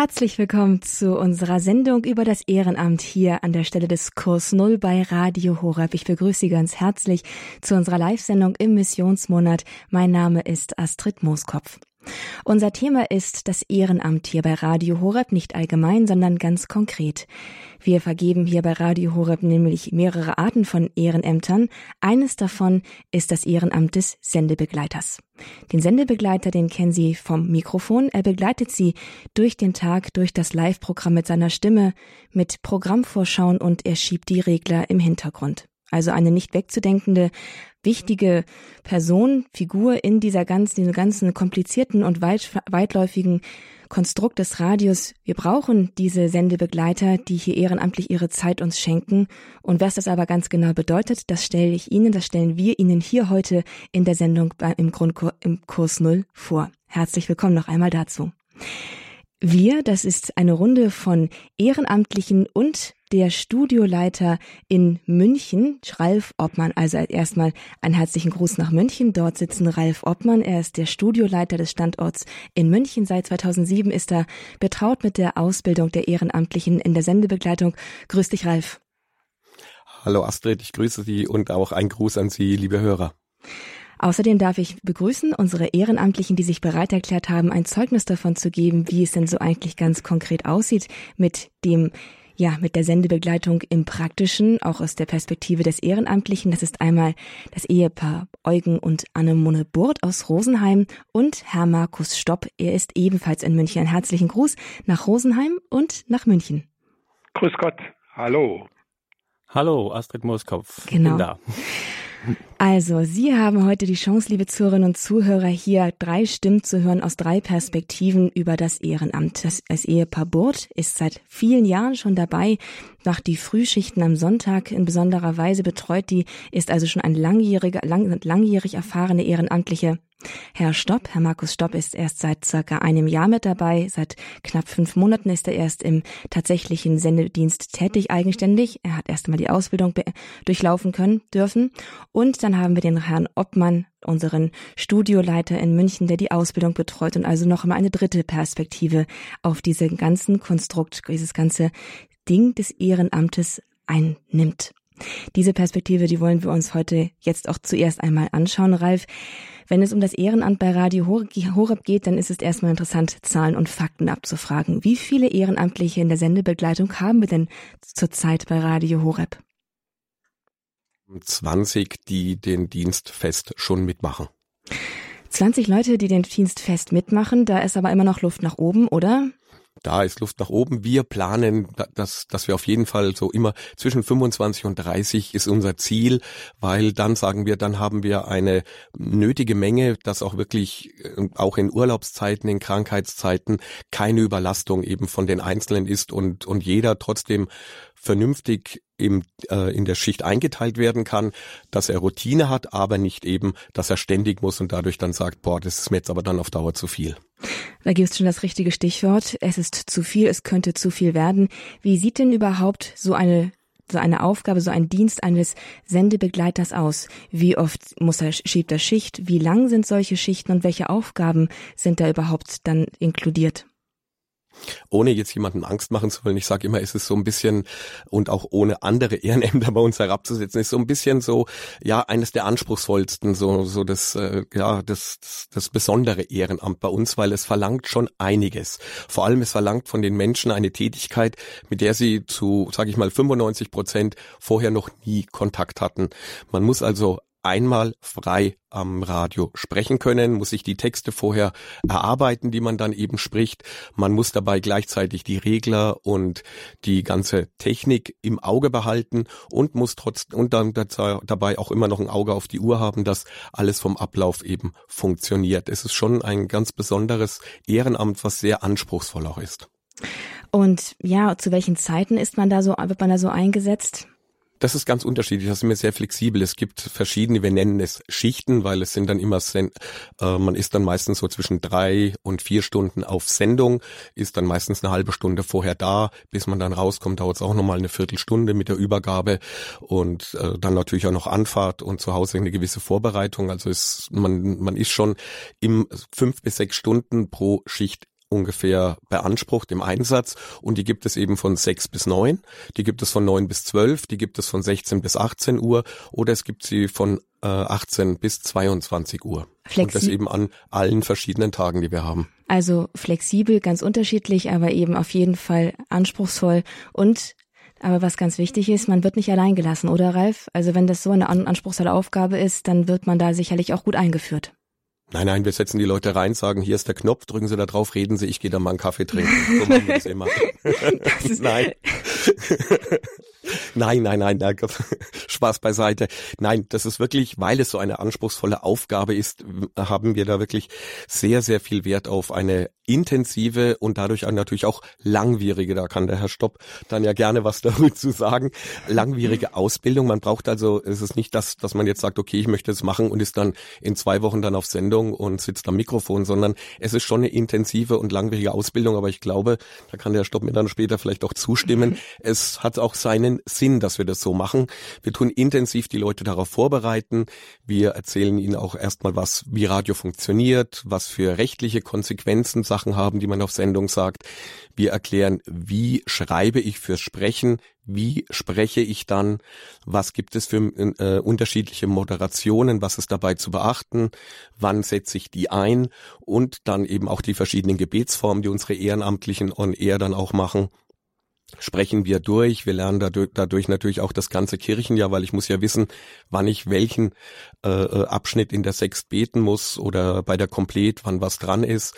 Herzlich willkommen zu unserer Sendung über das Ehrenamt hier an der Stelle des Kurs Null bei Radio Horeb. Ich begrüße Sie ganz herzlich zu unserer Live-Sendung im Missionsmonat. Mein Name ist Astrid Mooskopf. Unser Thema ist das Ehrenamt hier bei Radio Horeb, nicht allgemein, sondern ganz konkret. Wir vergeben hier bei Radio Horeb nämlich mehrere Arten von Ehrenämtern. Eines davon ist das Ehrenamt des Sendebegleiters. Den Sendebegleiter, den kennen Sie vom Mikrofon. Er begleitet Sie durch den Tag, durch das Live-Programm mit seiner Stimme, mit Programmvorschauen und er schiebt die Regler im Hintergrund. Also eine nicht wegzudenkende wichtige Person, Figur in dieser ganzen, diesem ganzen komplizierten und weit, weitläufigen Konstrukt des Radios. Wir brauchen diese Sendebegleiter, die hier ehrenamtlich ihre Zeit uns schenken. Und was das aber ganz genau bedeutet, das stelle ich Ihnen, das stellen wir Ihnen hier heute in der Sendung im Grundkurs im Kurs Null vor. Herzlich willkommen noch einmal dazu. Wir, das ist eine Runde von Ehrenamtlichen und der Studioleiter in München, Ralf Obmann. Also erstmal einen herzlichen Gruß nach München. Dort sitzen Ralf Obmann. Er ist der Studioleiter des Standorts in München. Seit 2007 ist er betraut mit der Ausbildung der Ehrenamtlichen in der Sendebegleitung. Grüß dich, Ralf. Hallo Astrid, ich grüße Sie und auch ein Gruß an Sie, liebe Hörer. Außerdem darf ich begrüßen unsere Ehrenamtlichen, die sich bereit erklärt haben, ein Zeugnis davon zu geben, wie es denn so eigentlich ganz konkret aussieht mit dem ja, mit der Sendebegleitung im Praktischen, auch aus der Perspektive des Ehrenamtlichen. Das ist einmal das Ehepaar Eugen und Annemone Burt aus Rosenheim und Herr Markus Stopp. Er ist ebenfalls in München. Einen herzlichen Gruß nach Rosenheim und nach München. Grüß Gott. Hallo. Hallo, Astrid Moskopf. Genau. Also, Sie haben heute die Chance, liebe Zuhörerinnen und Zuhörer, hier drei Stimmen zu hören aus drei Perspektiven über das Ehrenamt. Das, das Ehepaar Burt ist seit vielen Jahren schon dabei, macht die Frühschichten am Sonntag in besonderer Weise betreut die, ist also schon ein langjähriger, lang, langjährig erfahrene Ehrenamtliche Herr Stopp, Herr Markus Stopp ist erst seit circa einem Jahr mit dabei. Seit knapp fünf Monaten ist er erst im tatsächlichen Sendedienst tätig, eigenständig. Er hat erst einmal die Ausbildung durchlaufen können, dürfen. Und dann haben wir den Herrn Obmann, unseren Studioleiter in München, der die Ausbildung betreut und also noch einmal eine dritte Perspektive auf diesen ganzen Konstrukt, dieses ganze Ding des Ehrenamtes einnimmt. Diese Perspektive, die wollen wir uns heute jetzt auch zuerst einmal anschauen, Ralf. Wenn es um das Ehrenamt bei Radio Horeb geht, dann ist es erstmal interessant, Zahlen und Fakten abzufragen. Wie viele Ehrenamtliche in der Sendebegleitung haben wir denn zurzeit bei Radio Horeb? 20, die den Dienst fest schon mitmachen. 20 Leute, die den Dienst fest mitmachen, da ist aber immer noch Luft nach oben, oder? Da ist Luft nach oben. Wir planen, dass, dass wir auf jeden Fall so immer zwischen 25 und 30 ist unser Ziel, weil dann sagen wir, dann haben wir eine nötige Menge, dass auch wirklich äh, auch in Urlaubszeiten, in Krankheitszeiten keine Überlastung eben von den Einzelnen ist und, und jeder trotzdem vernünftig im, äh, in der Schicht eingeteilt werden kann, dass er Routine hat, aber nicht eben, dass er ständig muss und dadurch dann sagt, boah, das ist mir jetzt aber dann auf Dauer zu viel. Da gibt es schon das richtige Stichwort. Es ist zu viel, es könnte zu viel werden. Wie sieht denn überhaupt so eine so eine Aufgabe, so ein Dienst eines Sendebegleiters aus? Wie oft muss er, schiebt er Schicht? Wie lang sind solche Schichten und welche Aufgaben sind da überhaupt dann inkludiert? Ohne jetzt jemanden Angst machen zu wollen, ich sage immer, es ist so ein bisschen und auch ohne andere Ehrenämter bei uns herabzusetzen, ist so ein bisschen so ja eines der anspruchsvollsten, so so das äh, ja das, das das besondere Ehrenamt bei uns, weil es verlangt schon einiges. Vor allem es verlangt von den Menschen eine Tätigkeit, mit der sie zu sage ich mal 95 Prozent vorher noch nie Kontakt hatten. Man muss also einmal frei am Radio sprechen können, muss sich die Texte vorher erarbeiten, die man dann eben spricht. Man muss dabei gleichzeitig die Regler und die ganze Technik im Auge behalten und muss trotz und dann dabei auch immer noch ein Auge auf die Uhr haben, dass alles vom Ablauf eben funktioniert. Es ist schon ein ganz besonderes Ehrenamt, was sehr anspruchsvoll auch ist. Und ja, zu welchen Zeiten ist man da so, wird man da so eingesetzt? Das ist ganz unterschiedlich. Das ist mir sehr flexibel. Es gibt verschiedene, wir nennen es Schichten, weil es sind dann immer, äh, man ist dann meistens so zwischen drei und vier Stunden auf Sendung, ist dann meistens eine halbe Stunde vorher da, bis man dann rauskommt, dauert es auch nochmal eine Viertelstunde mit der Übergabe und äh, dann natürlich auch noch Anfahrt und zu Hause eine gewisse Vorbereitung. Also ist, man, man ist schon im fünf bis sechs Stunden pro Schicht ungefähr beansprucht im Einsatz und die gibt es eben von sechs bis neun, die gibt es von neun bis zwölf, die gibt es von 16 bis 18 Uhr oder es gibt sie von äh, 18 bis 22 Uhr. Flexi und das eben an allen verschiedenen Tagen, die wir haben. Also flexibel, ganz unterschiedlich, aber eben auf jeden Fall anspruchsvoll und aber was ganz wichtig ist, man wird nicht allein gelassen, oder Ralf? Also wenn das so eine anspruchsvolle Aufgabe ist, dann wird man da sicherlich auch gut eingeführt. Nein, nein, wir setzen die Leute rein, sagen, hier ist der Knopf, drücken Sie da drauf, reden Sie, ich gehe da mal einen Kaffee trinken. So machen wir das immer. Das nein. Nein, nein, nein, nein, Spaß beiseite. Nein, das ist wirklich, weil es so eine anspruchsvolle Aufgabe ist, haben wir da wirklich sehr, sehr viel Wert auf eine intensive und dadurch natürlich auch langwierige, da kann der Herr Stopp dann ja gerne was dazu sagen, langwierige Ausbildung. Man braucht also, es ist nicht das, dass man jetzt sagt, okay, ich möchte es machen und ist dann in zwei Wochen dann auf Sendung und sitzt am Mikrofon, sondern es ist schon eine intensive und langwierige Ausbildung, aber ich glaube, da kann der Herr Stopp mir dann später vielleicht auch zustimmen. Es hat auch seinen Sinn, dass wir das so machen. Wir tun intensiv die Leute darauf vorbereiten. Wir erzählen ihnen auch erstmal was, wie Radio funktioniert, was für rechtliche Konsequenzen Sachen haben, die man auf Sendung sagt. Wir erklären, wie schreibe ich fürs Sprechen, wie spreche ich dann, was gibt es für äh, unterschiedliche Moderationen, was ist dabei zu beachten, wann setze ich die ein und dann eben auch die verschiedenen Gebetsformen, die unsere Ehrenamtlichen on Air dann auch machen sprechen wir durch. Wir lernen dadurch, dadurch natürlich auch das ganze Kirchenjahr, weil ich muss ja wissen, wann ich welchen äh, äh Abschnitt in der Sext beten muss oder bei der Komplet, wann was dran ist,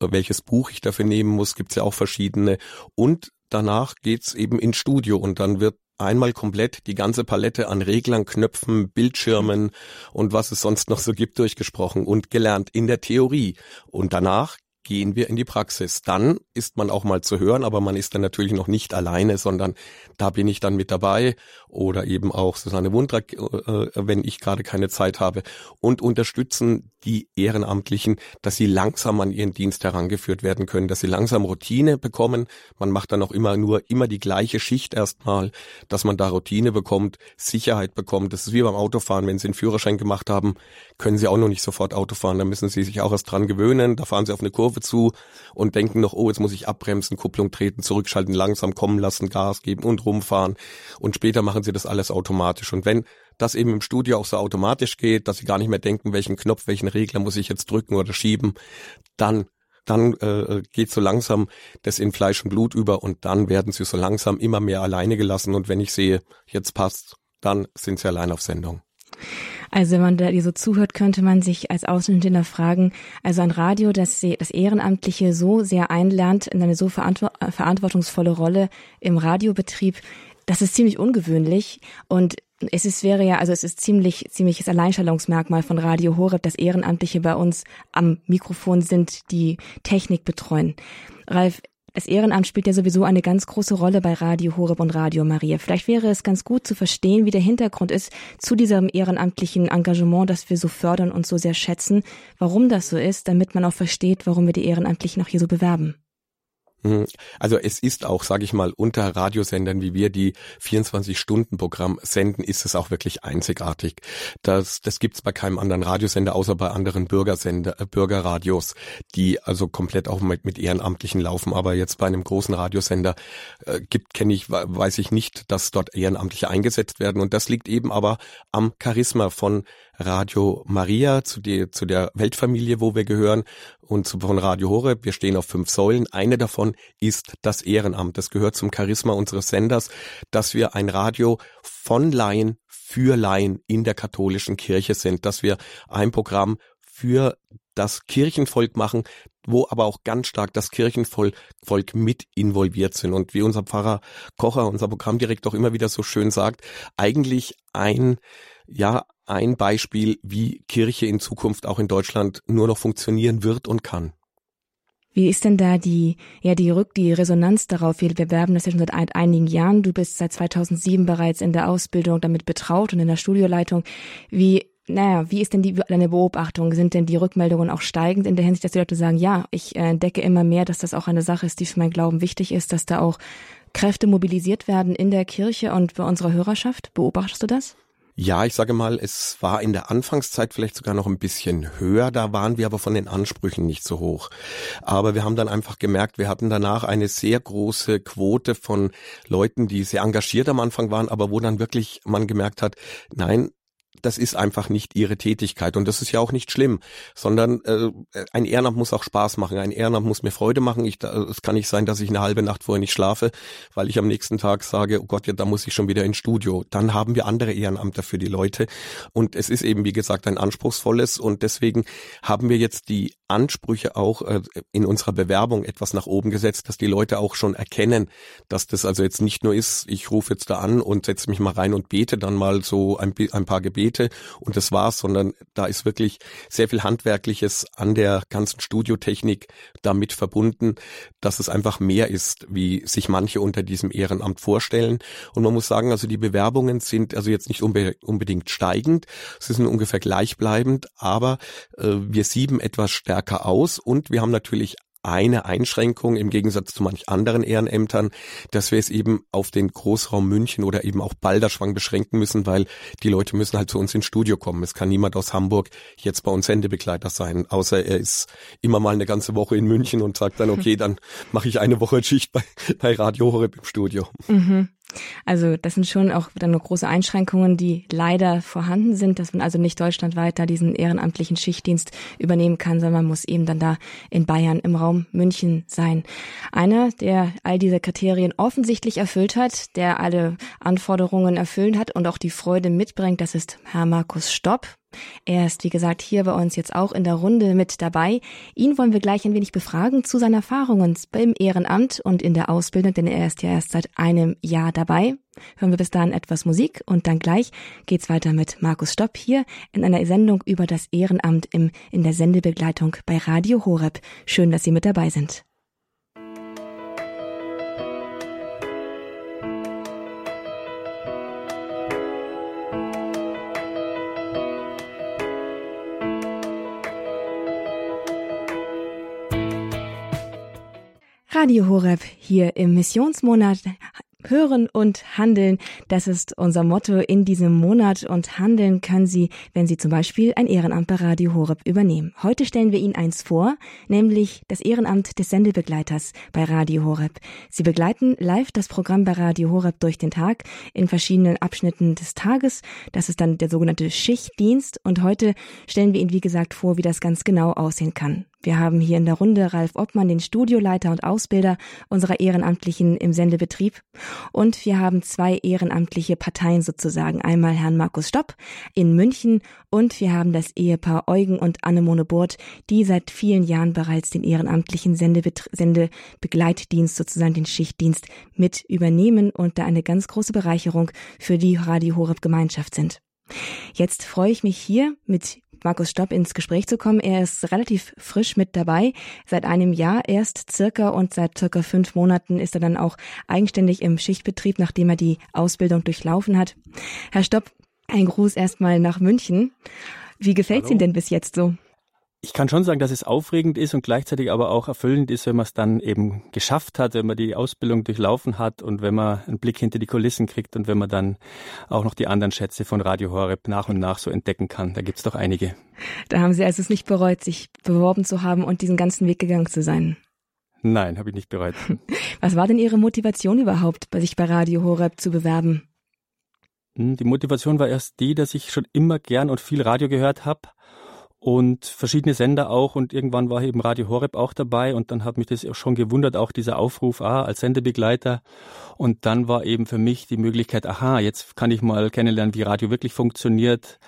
welches Buch ich dafür nehmen muss, gibt's ja auch verschiedene. Und danach geht's eben ins Studio und dann wird einmal komplett die ganze Palette an Reglern, Knöpfen, Bildschirmen und was es sonst noch so gibt durchgesprochen und gelernt in der Theorie. Und danach gehen wir in die Praxis. Dann ist man auch mal zu hören, aber man ist dann natürlich noch nicht alleine, sondern da bin ich dann mit dabei oder eben auch Susanne Wundrak, äh, äh, wenn ich gerade keine Zeit habe und unterstützen die Ehrenamtlichen, dass sie langsam an ihren Dienst herangeführt werden können, dass sie langsam Routine bekommen. Man macht dann auch immer nur immer die gleiche Schicht erstmal, dass man da Routine bekommt, Sicherheit bekommt. Das ist wie beim Autofahren. Wenn Sie einen Führerschein gemacht haben, können Sie auch noch nicht sofort Auto fahren. Da müssen Sie sich auch erst dran gewöhnen. Da fahren Sie auf eine Kurve zu und denken noch, oh, jetzt muss ich abbremsen, Kupplung treten, zurückschalten, langsam kommen lassen, Gas geben und rumfahren. Und später machen Sie das alles automatisch. Und wenn das eben im Studio auch so automatisch geht, dass sie gar nicht mehr denken, welchen Knopf, welchen Regler muss ich jetzt drücken oder schieben, dann dann äh, geht so langsam das in Fleisch und Blut über und dann werden sie so langsam immer mehr alleine gelassen und wenn ich sehe, jetzt passt, dann sind sie allein auf Sendung. Also wenn man da so zuhört, könnte man sich als Außenstehender fragen, also ein Radio, das das Ehrenamtliche so sehr einlernt in eine so verantwortungsvolle Rolle im Radiobetrieb, das ist ziemlich ungewöhnlich und es ist, wäre ja, also es ist ziemlich, ziemliches Alleinstellungsmerkmal von Radio Horeb, dass Ehrenamtliche bei uns am Mikrofon sind, die Technik betreuen. Ralf, das Ehrenamt spielt ja sowieso eine ganz große Rolle bei Radio Horeb und Radio Maria. Vielleicht wäre es ganz gut zu verstehen, wie der Hintergrund ist zu diesem ehrenamtlichen Engagement, das wir so fördern und so sehr schätzen, warum das so ist, damit man auch versteht, warum wir die Ehrenamtlichen auch hier so bewerben. Mhm. Also es ist auch, sage ich mal, unter Radiosendern, wie wir die 24-Stunden-Programm senden, ist es auch wirklich einzigartig. Das, das gibt's bei keinem anderen Radiosender, außer bei anderen Bürgersender, äh, Bürgerradios, die also komplett auch mit, mit Ehrenamtlichen laufen. Aber jetzt bei einem großen Radiosender äh, gibt, kenne ich, weiß ich nicht, dass dort Ehrenamtliche eingesetzt werden. Und das liegt eben aber am Charisma von Radio Maria, zu, die, zu der Weltfamilie, wo wir gehören, und von Radio Horeb. Wir stehen auf fünf Säulen. Eine davon ist das Ehrenamt. Das gehört zum Charisma unseres Senders, dass wir ein Radio von Laien für Laien in der katholischen Kirche sind, dass wir ein Programm für das Kirchenvolk machen, wo aber auch ganz stark das Kirchenvolk Volk mit involviert sind. Und wie unser Pfarrer Kocher, unser Programmdirektor immer wieder so schön sagt, eigentlich ein, ja, ein Beispiel, wie Kirche in Zukunft auch in Deutschland nur noch funktionieren wird und kann. Wie ist denn da die, ja, die Rück, die Resonanz darauf? Wir bewerben das ja schon seit einigen Jahren. Du bist seit 2007 bereits in der Ausbildung damit betraut und in der Studioleitung. Wie, naja, wie ist denn die, deine Beobachtung? Sind denn die Rückmeldungen auch steigend in der Hinsicht, dass die Leute sagen, ja, ich äh, entdecke immer mehr, dass das auch eine Sache ist, die für mein Glauben wichtig ist, dass da auch Kräfte mobilisiert werden in der Kirche und bei unserer Hörerschaft? Beobachtest du das? Ja, ich sage mal, es war in der Anfangszeit vielleicht sogar noch ein bisschen höher, da waren wir aber von den Ansprüchen nicht so hoch. Aber wir haben dann einfach gemerkt, wir hatten danach eine sehr große Quote von Leuten, die sehr engagiert am Anfang waren, aber wo dann wirklich man gemerkt hat, nein, das ist einfach nicht ihre Tätigkeit und das ist ja auch nicht schlimm, sondern äh, ein Ehrenamt muss auch Spaß machen, ein Ehrenamt muss mir Freude machen. Ich, es kann nicht sein, dass ich eine halbe Nacht vorher nicht schlafe, weil ich am nächsten Tag sage, oh Gott, ja, da muss ich schon wieder ins Studio. Dann haben wir andere Ehrenamter für die Leute und es ist eben, wie gesagt, ein anspruchsvolles und deswegen haben wir jetzt die Ansprüche auch äh, in unserer Bewerbung etwas nach oben gesetzt, dass die Leute auch schon erkennen, dass das also jetzt nicht nur ist, ich rufe jetzt da an und setze mich mal rein und bete dann mal so ein, ein paar Gebete und das war's, sondern da ist wirklich sehr viel Handwerkliches an der ganzen Studiotechnik damit verbunden, dass es einfach mehr ist, wie sich manche unter diesem Ehrenamt vorstellen. Und man muss sagen, also die Bewerbungen sind also jetzt nicht unbe unbedingt steigend, sie sind ungefähr gleichbleibend, aber äh, wir sieben etwas stärker aus und wir haben natürlich eine Einschränkung im Gegensatz zu manch anderen Ehrenämtern, dass wir es eben auf den Großraum München oder eben auch Balderschwang beschränken müssen, weil die Leute müssen halt zu uns ins Studio kommen. Es kann niemand aus Hamburg jetzt bei uns Sendebegleiter sein, außer er ist immer mal eine ganze Woche in München und sagt dann, okay, dann mache ich eine Woche Schicht bei, bei Radio Horeb im Studio. Mhm. Also das sind schon auch dann noch große Einschränkungen, die leider vorhanden sind, dass man also nicht deutschlandweit da diesen ehrenamtlichen Schichtdienst übernehmen kann, sondern man muss eben dann da in Bayern im Raum München sein. Einer, der all diese Kriterien offensichtlich erfüllt hat, der alle Anforderungen erfüllt hat und auch die Freude mitbringt, das ist Herr Markus Stopp. Er ist, wie gesagt, hier bei uns jetzt auch in der Runde mit dabei. Ihn wollen wir gleich ein wenig befragen zu seinen Erfahrungen beim Ehrenamt und in der Ausbildung, denn er ist ja erst seit einem Jahr dabei. Hören wir bis dahin etwas Musik und dann gleich geht's weiter mit Markus Stopp hier in einer Sendung über das Ehrenamt im, in der Sendebegleitung bei Radio Horeb. Schön, dass Sie mit dabei sind. Radio Horeb hier im Missionsmonat Hören und Handeln, das ist unser Motto in diesem Monat und handeln können Sie, wenn Sie zum Beispiel ein Ehrenamt bei Radio Horeb übernehmen. Heute stellen wir Ihnen eins vor, nämlich das Ehrenamt des Sendebegleiters bei Radio Horeb. Sie begleiten live das Programm bei Radio Horeb durch den Tag in verschiedenen Abschnitten des Tages. Das ist dann der sogenannte Schichtdienst und heute stellen wir Ihnen, wie gesagt, vor, wie das ganz genau aussehen kann. Wir haben hier in der Runde Ralf Obmann, den Studioleiter und Ausbilder unserer Ehrenamtlichen im Sendebetrieb. Und wir haben zwei ehrenamtliche Parteien sozusagen. Einmal Herrn Markus Stopp in München und wir haben das Ehepaar Eugen und Annemone Burt, die seit vielen Jahren bereits den ehrenamtlichen Sendebegleitdienst, sozusagen den Schichtdienst mit übernehmen und da eine ganz große Bereicherung für die Radio Horeb Gemeinschaft sind. Jetzt freue ich mich hier mit Markus Stopp ins Gespräch zu kommen. Er ist relativ frisch mit dabei, seit einem Jahr erst circa und seit circa fünf Monaten ist er dann auch eigenständig im Schichtbetrieb, nachdem er die Ausbildung durchlaufen hat. Herr Stopp, ein Gruß erstmal nach München. Wie gefällt es Ihnen denn bis jetzt so? Ich kann schon sagen, dass es aufregend ist und gleichzeitig aber auch erfüllend ist, wenn man es dann eben geschafft hat, wenn man die Ausbildung durchlaufen hat und wenn man einen Blick hinter die Kulissen kriegt und wenn man dann auch noch die anderen Schätze von Radio Horeb nach und nach so entdecken kann. Da gibt's doch einige. Da haben Sie also es nicht bereut, sich beworben zu haben und diesen ganzen Weg gegangen zu sein. Nein, habe ich nicht bereut. Was war denn Ihre Motivation überhaupt, sich bei Radio Horeb zu bewerben? Hm, die Motivation war erst die, dass ich schon immer gern und viel Radio gehört habe und verschiedene Sender auch und irgendwann war eben Radio Horeb auch dabei und dann hat mich das schon gewundert, auch dieser Aufruf ah, als Sendebegleiter und dann war eben für mich die Möglichkeit, aha, jetzt kann ich mal kennenlernen, wie Radio wirklich funktioniert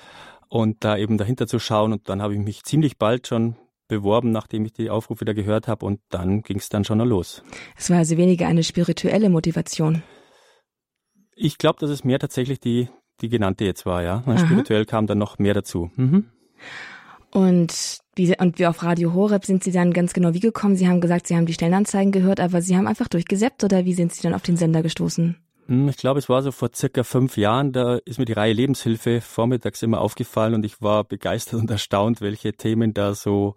und da eben dahinter zu schauen und dann habe ich mich ziemlich bald schon beworben, nachdem ich die Aufrufe da gehört habe und dann ging es dann schon los. Es war also weniger eine spirituelle Motivation. Ich glaube, dass es mehr tatsächlich die, die genannte jetzt war, ja. Spirituell kam dann noch mehr dazu. Mhm. Und wie, und wie auf Radio Horeb sind Sie dann ganz genau wie gekommen? Sie haben gesagt, Sie haben die Stellenanzeigen gehört, aber Sie haben einfach durchgesäppt oder wie sind Sie dann auf den Sender gestoßen? Hm, ich glaube, es war so vor circa fünf Jahren, da ist mir die Reihe Lebenshilfe vormittags immer aufgefallen und ich war begeistert und erstaunt, welche Themen da so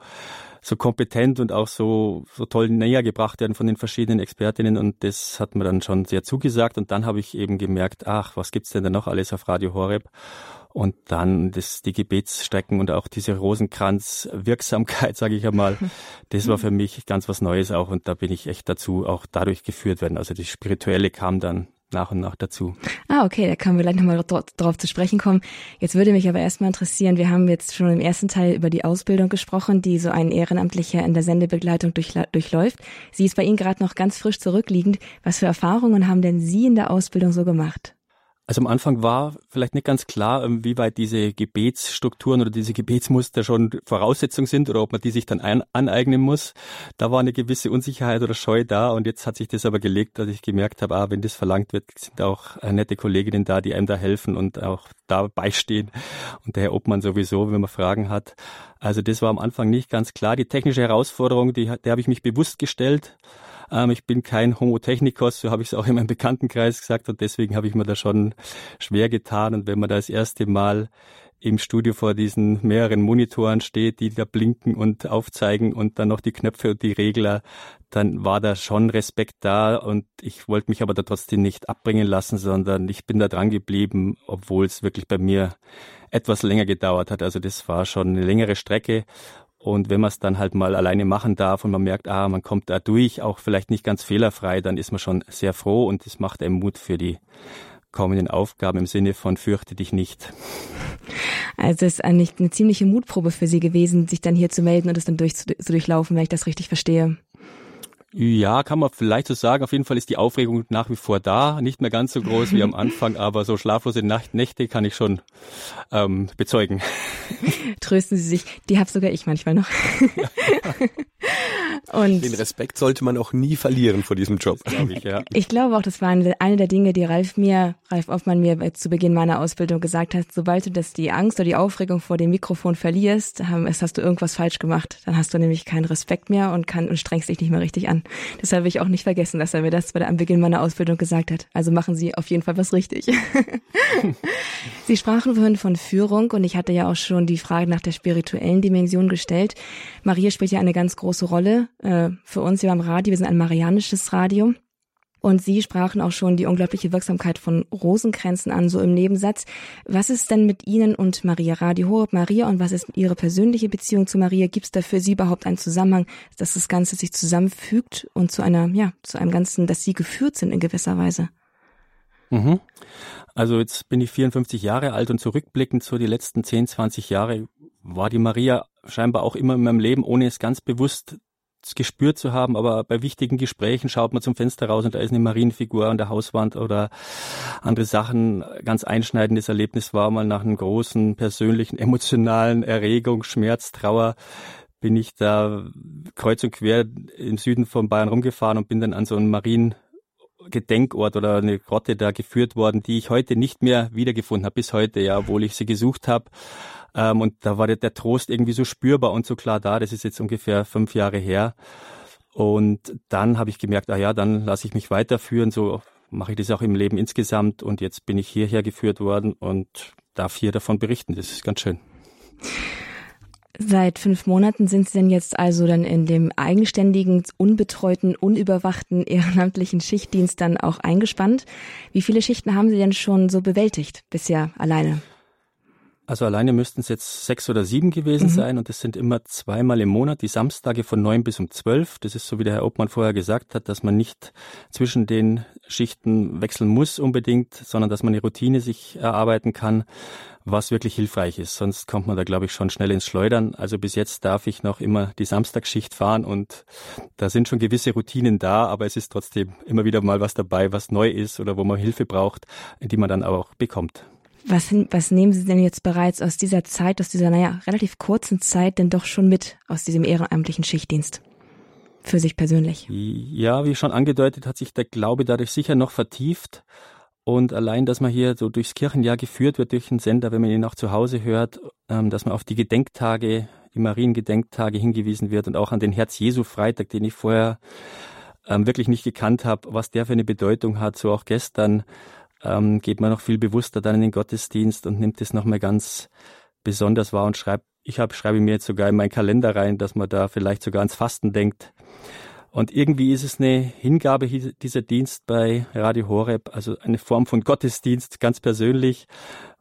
so kompetent und auch so, so toll näher gebracht werden von den verschiedenen Expertinnen und das hat mir dann schon sehr zugesagt und dann habe ich eben gemerkt, ach, was gibt's denn da noch alles auf Radio Horeb? Und dann das, die Gebetsstrecken und auch diese Rosenkranz-Wirksamkeit, sage ich einmal, das war für mich ganz was Neues auch. Und da bin ich echt dazu auch dadurch geführt werden. Also das Spirituelle kam dann nach und nach dazu. Ah, okay, da können wir gleich nochmal drauf zu sprechen kommen. Jetzt würde mich aber erstmal interessieren, wir haben jetzt schon im ersten Teil über die Ausbildung gesprochen, die so ein Ehrenamtlicher in der Sendebegleitung durchläuft. Sie ist bei Ihnen gerade noch ganz frisch zurückliegend. Was für Erfahrungen haben denn Sie in der Ausbildung so gemacht? Also am Anfang war vielleicht nicht ganz klar, ähm, wie weit diese Gebetsstrukturen oder diese Gebetsmuster schon Voraussetzung sind oder ob man die sich dann ein aneignen muss. Da war eine gewisse Unsicherheit oder Scheu da und jetzt hat sich das aber gelegt, dass ich gemerkt habe, ah, wenn das verlangt wird, sind auch äh, nette Kolleginnen da, die einem da helfen und auch da beistehen und der Herr Obmann sowieso, wenn man Fragen hat. Also das war am Anfang nicht ganz klar. Die technische Herausforderung, die, der habe ich mich bewusst gestellt ähm, ich bin kein Homotechnikos, so habe ich es auch in meinem Bekanntenkreis gesagt und deswegen habe ich mir da schon schwer getan. Und wenn man da das erste Mal im Studio vor diesen mehreren Monitoren steht, die da blinken und aufzeigen und dann noch die Knöpfe und die Regler, dann war da schon Respekt da und ich wollte mich aber da trotzdem nicht abbringen lassen, sondern ich bin da dran geblieben, obwohl es wirklich bei mir etwas länger gedauert hat. Also das war schon eine längere Strecke und wenn man es dann halt mal alleine machen darf und man merkt, ah, man kommt da durch, auch vielleicht nicht ganz fehlerfrei, dann ist man schon sehr froh und das macht einem Mut für die kommenden Aufgaben im Sinne von fürchte dich nicht. Also es ist eigentlich eine ziemliche Mutprobe für Sie gewesen, sich dann hier zu melden und es dann durch, zu durchlaufen, wenn ich das richtig verstehe. Ja, kann man vielleicht so sagen. Auf jeden Fall ist die Aufregung nach wie vor da. Nicht mehr ganz so groß wie am Anfang, aber so schlaflose Nacht Nächte kann ich schon ähm, bezeugen. Trösten Sie sich. Die habe sogar ich manchmal noch. Und Den Respekt sollte man auch nie verlieren vor diesem Job. Glaube ich, ja. ich glaube auch, das war eine der Dinge, die Ralf mir, Ralf Offmann mir zu Beginn meiner Ausbildung gesagt hat. Sobald du das die Angst oder die Aufregung vor dem Mikrofon verlierst, hast du irgendwas falsch gemacht. Dann hast du nämlich keinen Respekt mehr und kann und strengst dich nicht mehr richtig an. Deshalb will ich auch nicht vergessen, dass er mir das am Beginn meiner Ausbildung gesagt hat. Also machen Sie auf jeden Fall was richtig. Sie sprachen vorhin von Führung und ich hatte ja auch schon die Frage nach der spirituellen Dimension gestellt. Maria spielt ja eine ganz große Rolle äh, für uns hier beim Radio. Wir sind ein marianisches Radio. Und Sie sprachen auch schon die unglaubliche Wirksamkeit von Rosenkränzen an, so im Nebensatz. Was ist denn mit Ihnen und Maria Radio Horeb Maria und was ist Ihre persönliche Beziehung zu Maria? Gibt es da für Sie überhaupt einen Zusammenhang, dass das Ganze sich zusammenfügt und zu einer, ja, zu einem Ganzen, dass Sie geführt sind in gewisser Weise? Mhm. Also jetzt bin ich 54 Jahre alt und zurückblickend so die letzten 10, 20 Jahre war die Maria scheinbar auch immer in meinem Leben, ohne es ganz bewusst gespürt zu haben, aber bei wichtigen Gesprächen schaut man zum Fenster raus und da ist eine Marienfigur an der Hauswand oder andere Sachen. Ganz einschneidendes Erlebnis war mal nach einem großen persönlichen, emotionalen Erregung, Schmerz, Trauer, bin ich da kreuz und quer im Süden von Bayern rumgefahren und bin dann an so einen Marien Gedenkort oder eine Grotte da geführt worden, die ich heute nicht mehr wiedergefunden habe, bis heute, ja, obwohl ich sie gesucht habe. Ähm, und da war der, der Trost irgendwie so spürbar und so klar da. Das ist jetzt ungefähr fünf Jahre her. Und dann habe ich gemerkt, ah ja, dann lasse ich mich weiterführen. So mache ich das auch im Leben insgesamt. Und jetzt bin ich hierher geführt worden und darf hier davon berichten. Das ist ganz schön. Seit fünf Monaten sind Sie denn jetzt also dann in dem eigenständigen, unbetreuten, unüberwachten ehrenamtlichen Schichtdienst dann auch eingespannt. Wie viele Schichten haben Sie denn schon so bewältigt bisher alleine? Also alleine müssten es jetzt sechs oder sieben gewesen mhm. sein und es sind immer zweimal im Monat, die Samstage von neun bis um zwölf. Das ist so, wie der Herr Obmann vorher gesagt hat, dass man nicht zwischen den Schichten wechseln muss unbedingt, sondern dass man eine Routine sich erarbeiten kann, was wirklich hilfreich ist. Sonst kommt man da, glaube ich, schon schnell ins Schleudern. Also bis jetzt darf ich noch immer die Samstagsschicht fahren und da sind schon gewisse Routinen da, aber es ist trotzdem immer wieder mal was dabei, was neu ist oder wo man Hilfe braucht, die man dann auch bekommt. Was, was nehmen Sie denn jetzt bereits aus dieser Zeit, aus dieser, naja, relativ kurzen Zeit denn doch schon mit aus diesem ehrenamtlichen Schichtdienst? Für sich persönlich? Ja, wie schon angedeutet, hat sich der Glaube dadurch sicher noch vertieft. Und allein, dass man hier so durchs Kirchenjahr geführt wird, durch den Sender, wenn man ihn auch zu Hause hört, ähm, dass man auf die Gedenktage, die Mariengedenktage hingewiesen wird und auch an den Herz-Jesu-Freitag, den ich vorher ähm, wirklich nicht gekannt habe, was der für eine Bedeutung hat, so auch gestern ähm, geht man noch viel bewusster dann in den Gottesdienst und nimmt das nochmal ganz besonders wahr und schreibt, ich hab, schreibe mir jetzt sogar in meinen Kalender rein, dass man da vielleicht sogar ans Fasten denkt. Und irgendwie ist es eine Hingabe dieser Dienst bei Radio Horeb, also eine Form von Gottesdienst, ganz persönlich.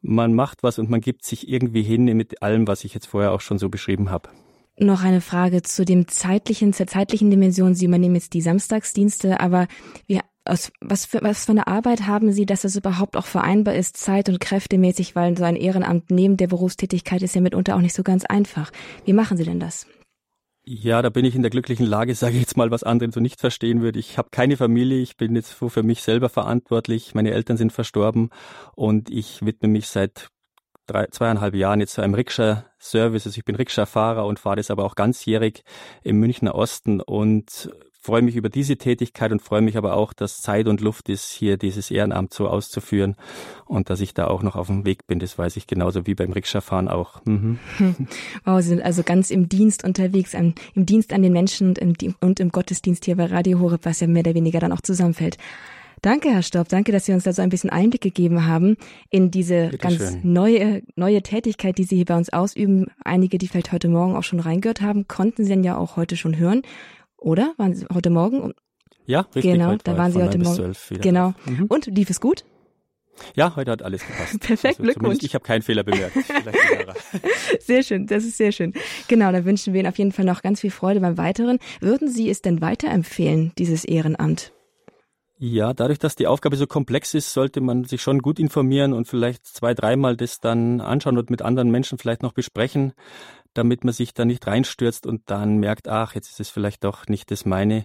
Man macht was und man gibt sich irgendwie hin mit allem, was ich jetzt vorher auch schon so beschrieben habe. Noch eine Frage zu dem zeitlichen, zur zeitlichen Dimension. Sie übernehmen jetzt die Samstagsdienste, aber wie, aus, was, für, was für eine Arbeit haben Sie, dass das überhaupt auch vereinbar ist, zeit- und kräftemäßig, weil so ein Ehrenamt neben der Berufstätigkeit ist ja mitunter auch nicht so ganz einfach. Wie machen Sie denn das? Ja, da bin ich in der glücklichen Lage, sage ich jetzt mal, was andere so nicht verstehen würde. Ich habe keine Familie, ich bin jetzt für mich selber verantwortlich. Meine Eltern sind verstorben und ich widme mich seit drei, zweieinhalb Jahren jetzt zu einem Rikscha-Service. Also ich bin Rikscha-Fahrer und fahre das aber auch ganzjährig im Münchner Osten und freue mich über diese Tätigkeit und freue mich aber auch, dass Zeit und Luft ist, hier dieses Ehrenamt so auszuführen und dass ich da auch noch auf dem Weg bin. Das weiß ich genauso wie beim Rikscha-Fahren auch. Mhm. Wow, Sie sind also ganz im Dienst unterwegs, im Dienst an den Menschen und im, und im Gottesdienst hier bei Radio Horeb, was ja mehr oder weniger dann auch zusammenfällt. Danke, Herr Stopp. Danke, dass Sie uns da so ein bisschen Einblick gegeben haben in diese Bitte ganz schön. neue, neue Tätigkeit, die Sie hier bei uns ausüben. Einige, die vielleicht heute Morgen auch schon reingehört haben, konnten Sie dann ja auch heute schon hören. Oder? Waren Sie heute Morgen? Ja, richtig. Genau, da waren Sie heute Morgen. Genau. Mhm. Und lief es gut? Ja, heute hat alles gepasst. Perfekt, also Glückwunsch. Ich habe keinen Fehler bemerkt. sehr schön, das ist sehr schön. Genau, da wünschen wir Ihnen auf jeden Fall noch ganz viel Freude beim Weiteren. Würden Sie es denn weiterempfehlen, dieses Ehrenamt? Ja, dadurch, dass die Aufgabe so komplex ist, sollte man sich schon gut informieren und vielleicht zwei, dreimal das dann anschauen und mit anderen Menschen vielleicht noch besprechen damit man sich da nicht reinstürzt und dann merkt, ach, jetzt ist es vielleicht doch nicht das meine,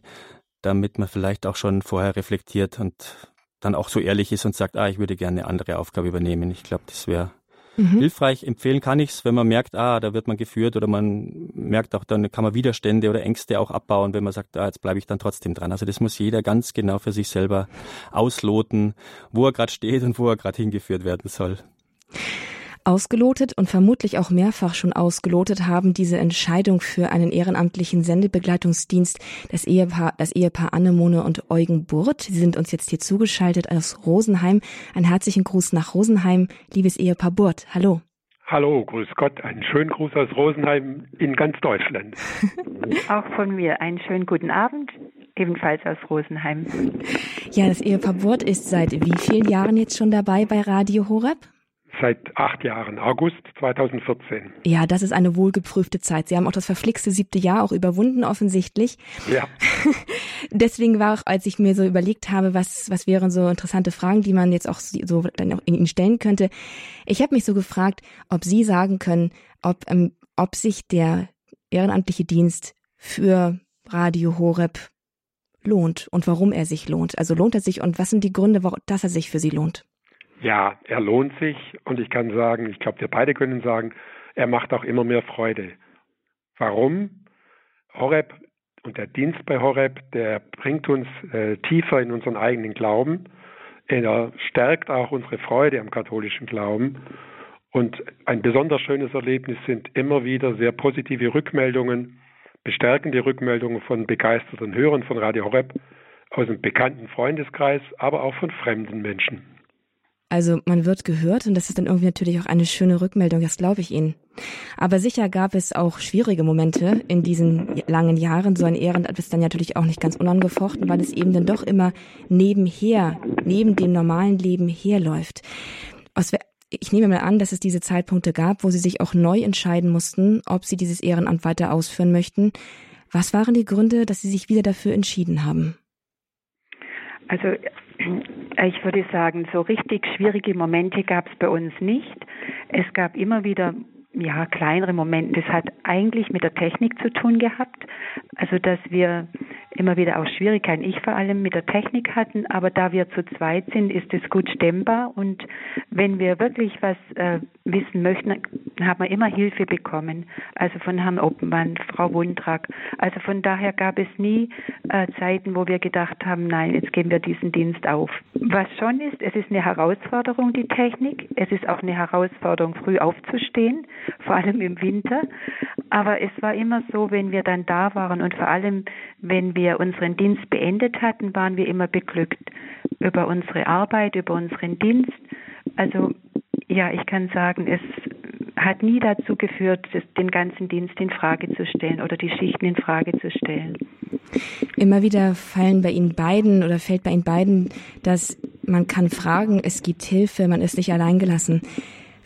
damit man vielleicht auch schon vorher reflektiert und dann auch so ehrlich ist und sagt, ah, ich würde gerne eine andere Aufgabe übernehmen. Ich glaube, das wäre mhm. hilfreich. Empfehlen kann ich es, wenn man merkt, ah, da wird man geführt oder man merkt auch, dann kann man Widerstände oder Ängste auch abbauen, wenn man sagt, ah, jetzt bleibe ich dann trotzdem dran. Also das muss jeder ganz genau für sich selber ausloten, wo er gerade steht und wo er gerade hingeführt werden soll. Ausgelotet und vermutlich auch mehrfach schon ausgelotet haben diese Entscheidung für einen ehrenamtlichen Sendebegleitungsdienst das Ehepaar, das Ehepaar Annemone und Eugen Burt. Sie sind uns jetzt hier zugeschaltet aus Rosenheim. Einen herzlichen Gruß nach Rosenheim, liebes Ehepaar Burt. Hallo. Hallo, grüß Gott. Einen schönen Gruß aus Rosenheim in ganz Deutschland. Auch von mir einen schönen guten Abend, ebenfalls aus Rosenheim. Ja, das Ehepaar Burt ist seit wie vielen Jahren jetzt schon dabei bei Radio Horeb? Seit acht Jahren, August 2014. Ja, das ist eine wohlgeprüfte Zeit. Sie haben auch das verflixte siebte Jahr auch überwunden, offensichtlich. Ja. Deswegen war auch, als ich mir so überlegt habe, was, was wären so interessante Fragen, die man jetzt auch so dann auch in Ihnen stellen könnte. Ich habe mich so gefragt, ob Sie sagen können, ob, ähm, ob sich der ehrenamtliche Dienst für Radio Horeb lohnt und warum er sich lohnt. Also lohnt er sich und was sind die Gründe, warum, dass er sich für Sie lohnt? Ja, er lohnt sich und ich kann sagen, ich glaube, wir beide können sagen, er macht auch immer mehr Freude. Warum? Horeb und der Dienst bei Horeb, der bringt uns äh, tiefer in unseren eigenen Glauben. Er stärkt auch unsere Freude am katholischen Glauben. Und ein besonders schönes Erlebnis sind immer wieder sehr positive Rückmeldungen, bestärkende Rückmeldungen von begeisterten Hörern von Radio Horeb aus dem bekannten Freundeskreis, aber auch von fremden Menschen. Also man wird gehört und das ist dann irgendwie natürlich auch eine schöne Rückmeldung, das glaube ich Ihnen. Aber sicher gab es auch schwierige Momente in diesen langen Jahren. So ein Ehrenamt ist dann natürlich auch nicht ganz unangefochten, weil es eben dann doch immer nebenher, neben dem normalen Leben herläuft. Ich nehme mal an, dass es diese Zeitpunkte gab, wo Sie sich auch neu entscheiden mussten, ob Sie dieses Ehrenamt weiter ausführen möchten. Was waren die Gründe, dass Sie sich wieder dafür entschieden haben? Also ich würde sagen, so richtig schwierige Momente gab es bei uns nicht. Es gab immer wieder ja, kleinere Momente. Das hat eigentlich mit der Technik zu tun gehabt. Also, dass wir immer wieder auch Schwierigkeiten, ich vor allem mit der Technik hatten, aber da wir zu zweit sind, ist es gut stemmbar und wenn wir wirklich was äh, wissen möchten, haben wir immer Hilfe bekommen. Also von Herrn Oppenmann, Frau Wundrak. Also von daher gab es nie äh, Zeiten, wo wir gedacht haben, nein, jetzt geben wir diesen Dienst auf. Was schon ist, es ist eine Herausforderung, die Technik. Es ist auch eine Herausforderung, früh aufzustehen, vor allem im Winter. Aber es war immer so, wenn wir dann da waren und vor allem, wenn wir unseren Dienst beendet hatten, waren wir immer beglückt über unsere Arbeit, über unseren Dienst. Also ja, ich kann sagen, es hat nie dazu geführt, den ganzen Dienst in Frage zu stellen oder die Schichten in Frage zu stellen. Immer wieder fallen bei Ihnen beiden oder fällt bei Ihnen beiden, dass man kann fragen, es gibt Hilfe, man ist nicht alleingelassen.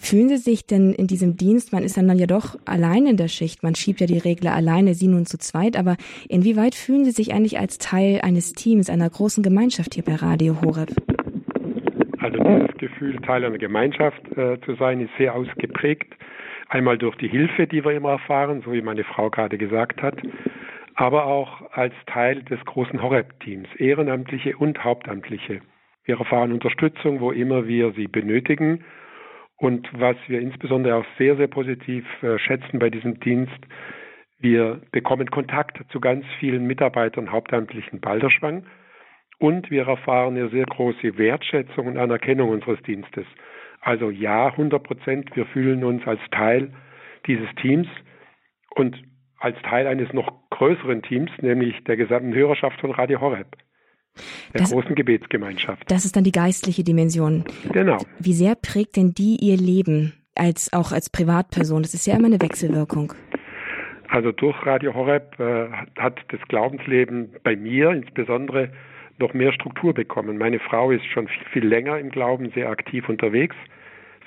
Fühlen Sie sich denn in diesem Dienst, man ist dann, ja doch allein in der Schicht, man schiebt ja die Regler alleine, Sie nun zu zweit, aber inwieweit fühlen Sie sich eigentlich als Teil eines Teams, einer großen Gemeinschaft hier bei Radio Horeb? Also dieses Gefühl, Teil einer Gemeinschaft äh, zu sein, ist sehr ausgeprägt. Einmal durch die Hilfe, die wir immer erfahren, so wie meine Frau gerade gesagt hat, aber auch als Teil des großen Horeb-Teams, Ehrenamtliche und Hauptamtliche. Wir erfahren Unterstützung, wo immer wir sie benötigen und was wir insbesondere auch sehr, sehr positiv äh, schätzen bei diesem Dienst, wir bekommen Kontakt zu ganz vielen Mitarbeitern Hauptamtlichen Balderschwang und wir erfahren eine sehr große Wertschätzung und Anerkennung unseres Dienstes. Also ja, 100 Prozent, wir fühlen uns als Teil dieses Teams und als Teil eines noch größeren Teams, nämlich der gesamten Hörerschaft von Radio Horeb der das, großen Gebetsgemeinschaft. Das ist dann die geistliche Dimension. Genau. Wie sehr prägt denn die ihr Leben als auch als Privatperson? Das ist ja immer eine Wechselwirkung. Also durch Radio Horeb äh, hat das Glaubensleben bei mir insbesondere noch mehr Struktur bekommen. Meine Frau ist schon viel, viel länger im Glauben sehr aktiv unterwegs.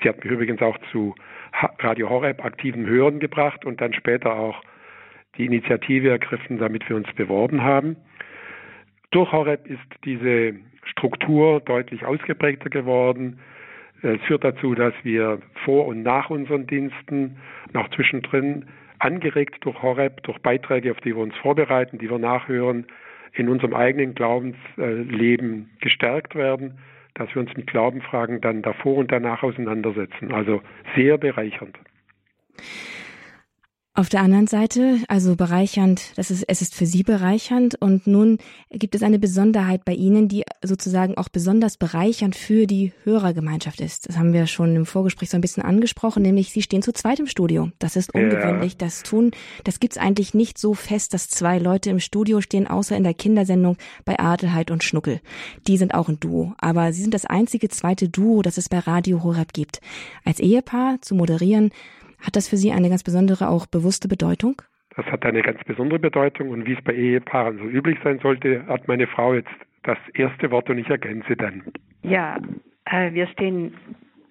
Sie hat mich übrigens auch zu Radio Horeb aktiven Hören gebracht und dann später auch die Initiative ergriffen, damit wir uns beworben haben. Durch Horeb ist diese Struktur deutlich ausgeprägter geworden. Es führt dazu, dass wir vor und nach unseren Diensten, noch zwischendrin, angeregt durch Horeb, durch Beiträge, auf die wir uns vorbereiten, die wir nachhören, in unserem eigenen Glaubensleben gestärkt werden, dass wir uns mit Glaubenfragen dann davor und danach auseinandersetzen. Also sehr bereichernd. Auf der anderen Seite, also bereichernd, das ist, es ist für Sie bereichernd und nun gibt es eine Besonderheit bei Ihnen, die sozusagen auch besonders bereichernd für die Hörergemeinschaft ist. Das haben wir schon im Vorgespräch so ein bisschen angesprochen, nämlich Sie stehen zu zweit im Studio. Das ist ungewöhnlich. Ja. Das tun, das gibt's eigentlich nicht so fest, dass zwei Leute im Studio stehen, außer in der Kindersendung bei Adelheid und Schnuckel. Die sind auch ein Duo, aber Sie sind das einzige zweite Duo, das es bei Radio Horeb gibt. Als Ehepaar zu moderieren, hat das für Sie eine ganz besondere, auch bewusste Bedeutung? Das hat eine ganz besondere Bedeutung und wie es bei Ehepaaren so üblich sein sollte, hat meine Frau jetzt das erste Wort und ich ergänze dann. Ja, äh, wir stehen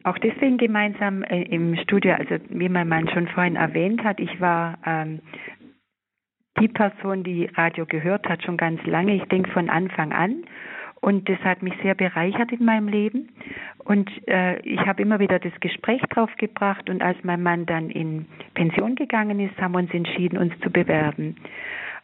auch deswegen gemeinsam äh, im Studio. Also wie mein Mann schon vorhin erwähnt hat, ich war ähm, die Person, die Radio gehört hat, schon ganz lange. Ich denke von Anfang an. Und das hat mich sehr bereichert in meinem Leben. Und äh, ich habe immer wieder das Gespräch drauf gebracht. Und als mein Mann dann in Pension gegangen ist, haben wir uns entschieden, uns zu bewerben.